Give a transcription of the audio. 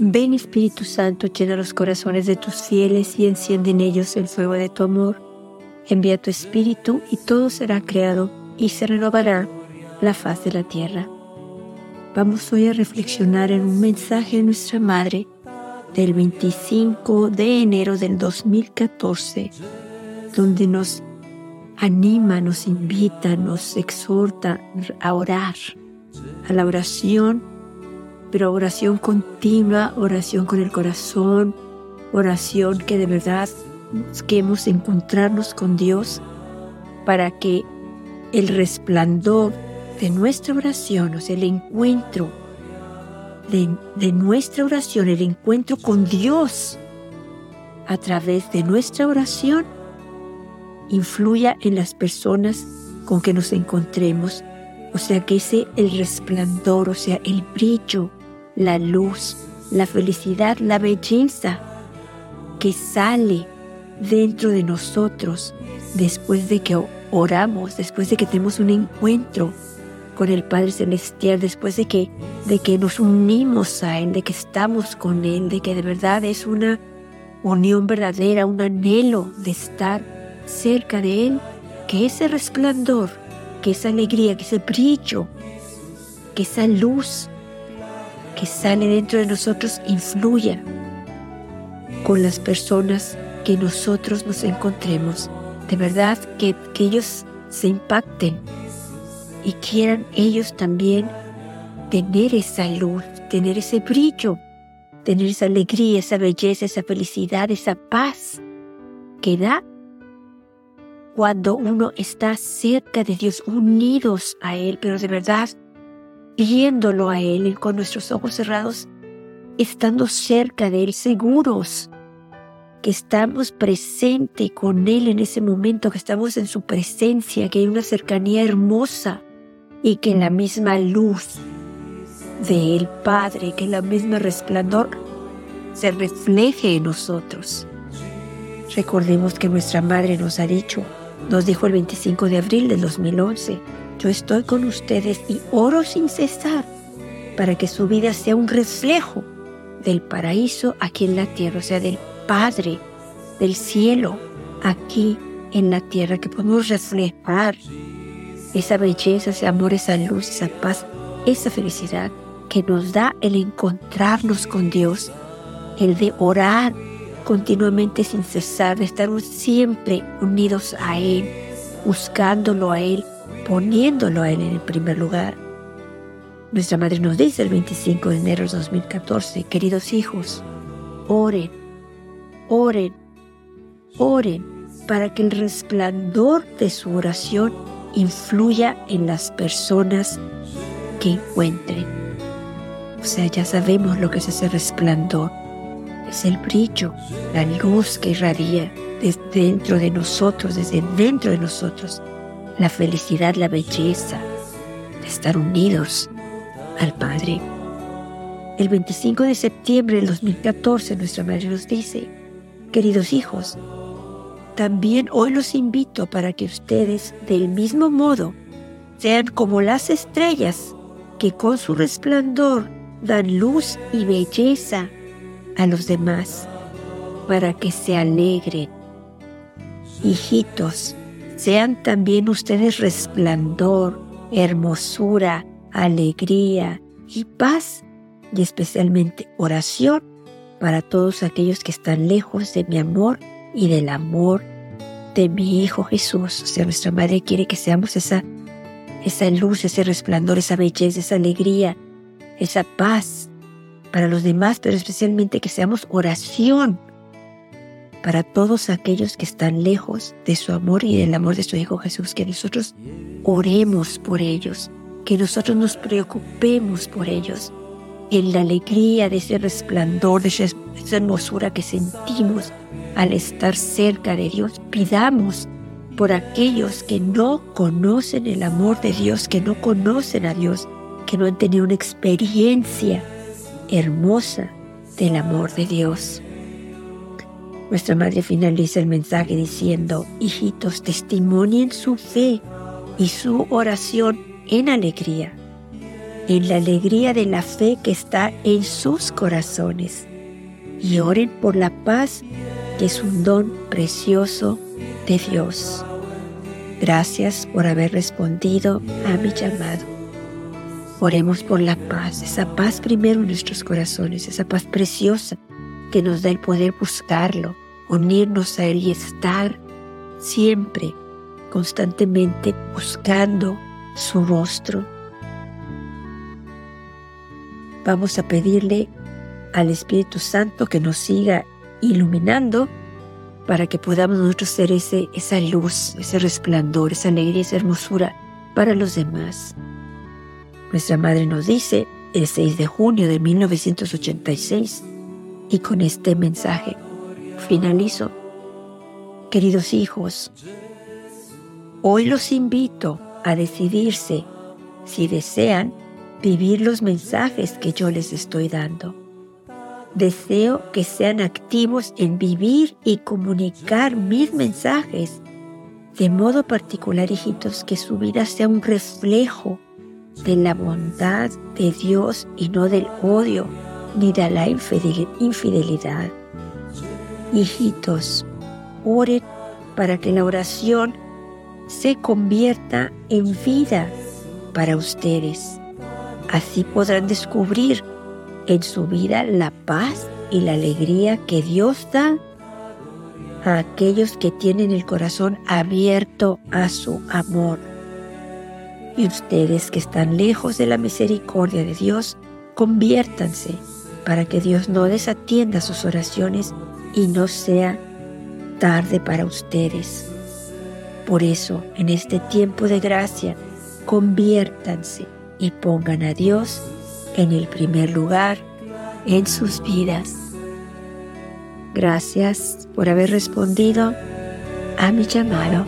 Ven Espíritu Santo, llena los corazones de tus fieles y enciende en ellos el fuego de tu amor. Envía tu Espíritu y todo será creado y se renovará la faz de la tierra. Vamos hoy a reflexionar en un mensaje de nuestra Madre del 25 de enero del 2014, donde nos anima, nos invita, nos exhorta a orar, a la oración pero oración continua, oración con el corazón, oración que de verdad busquemos encontrarnos con Dios para que el resplandor de nuestra oración, o sea, el encuentro de, de nuestra oración, el encuentro con Dios a través de nuestra oración, influya en las personas con que nos encontremos. O sea, que ese el resplandor, o sea, el brillo la luz, la felicidad, la belleza que sale dentro de nosotros después de que oramos, después de que tenemos un encuentro con el Padre Celestial, después de que, de que nos unimos a Él, de que estamos con Él, de que de verdad es una unión verdadera, un anhelo de estar cerca de Él, que ese resplandor, que esa alegría, que ese brillo, que esa luz que sale dentro de nosotros influya con las personas que nosotros nos encontremos. De verdad que, que ellos se impacten y quieran ellos también tener esa luz, tener ese brillo, tener esa alegría, esa belleza, esa felicidad, esa paz que da cuando uno está cerca de Dios, unidos a Él, pero de verdad viéndolo a Él con nuestros ojos cerrados, estando cerca de Él, seguros que estamos presente con Él en ese momento, que estamos en su presencia, que hay una cercanía hermosa y que la misma luz del Padre, que la misma resplandor se refleje en nosotros. Recordemos que nuestra Madre nos ha dicho, nos dijo el 25 de abril del 2011, yo estoy con ustedes y oro sin cesar para que su vida sea un reflejo del paraíso aquí en la tierra, o sea, del Padre, del cielo, aquí en la tierra, que podemos reflejar esa belleza, ese amor, esa luz, esa paz, esa felicidad que nos da el encontrarnos con Dios, el de orar continuamente sin cesar, de estar siempre unidos a Él, buscándolo a Él, poniéndolo a Él en el primer lugar. Nuestra madre nos dice el 25 de enero de 2014, queridos hijos, oren, oren, oren para que el resplandor de su oración influya en las personas que encuentren. O sea, ya sabemos lo que es ese resplandor. Es el brillo, la luz que irradia desde dentro de nosotros, desde dentro de nosotros, la felicidad, la belleza de estar unidos al Padre. El 25 de septiembre del 2014 nuestra madre nos dice, queridos hijos, también hoy los invito para que ustedes del mismo modo sean como las estrellas que con su resplandor dan luz y belleza a los demás, para que se alegren. Hijitos, sean también ustedes resplandor, hermosura, alegría y paz y especialmente oración para todos aquellos que están lejos de mi amor y del amor de mi Hijo Jesús. O sea, nuestra Madre quiere que seamos esa, esa luz, ese resplandor, esa belleza, esa alegría, esa paz para los demás, pero especialmente que seamos oración para todos aquellos que están lejos de su amor y del amor de su Hijo Jesús, que nosotros oremos por ellos, que nosotros nos preocupemos por ellos, en la alegría de ese resplandor, de esa, hermosura que sentimos al estar cerca de Dios, pidamos por aquellos que no conocen el amor de Dios, que no conocen a Dios, que no han tenido una experiencia hermosa del amor de Dios. Nuestra madre finaliza el mensaje diciendo, hijitos, testimonien su fe y su oración en alegría. en la alegría de la fe que está en sus corazones y oren por la paz que es un don precioso de Dios. Gracias por haber respondido a mi llamado. Oremos por la paz, esa paz primero en nuestros corazones, esa paz preciosa que nos da el poder buscarlo, unirnos a Él y estar siempre, constantemente buscando su rostro. Vamos a pedirle al Espíritu Santo que nos siga iluminando para que podamos nosotros ser ese, esa luz, ese resplandor, esa alegría, esa hermosura para los demás. Nuestra madre nos dice el 6 de junio de 1986 y con este mensaje finalizo. Queridos hijos, hoy los invito a decidirse si desean vivir los mensajes que yo les estoy dando. Deseo que sean activos en vivir y comunicar mis mensajes. De modo particular, hijitos, que su vida sea un reflejo de la bondad de Dios y no del odio de la infidelidad. Hijitos, oren para que la oración se convierta en vida para ustedes. Así podrán descubrir en su vida la paz y la alegría que Dios da a aquellos que tienen el corazón abierto a su amor. Y ustedes que están lejos de la misericordia de Dios, conviértanse para que Dios no desatienda sus oraciones y no sea tarde para ustedes. Por eso, en este tiempo de gracia, conviértanse y pongan a Dios en el primer lugar en sus vidas. Gracias por haber respondido a mi llamado.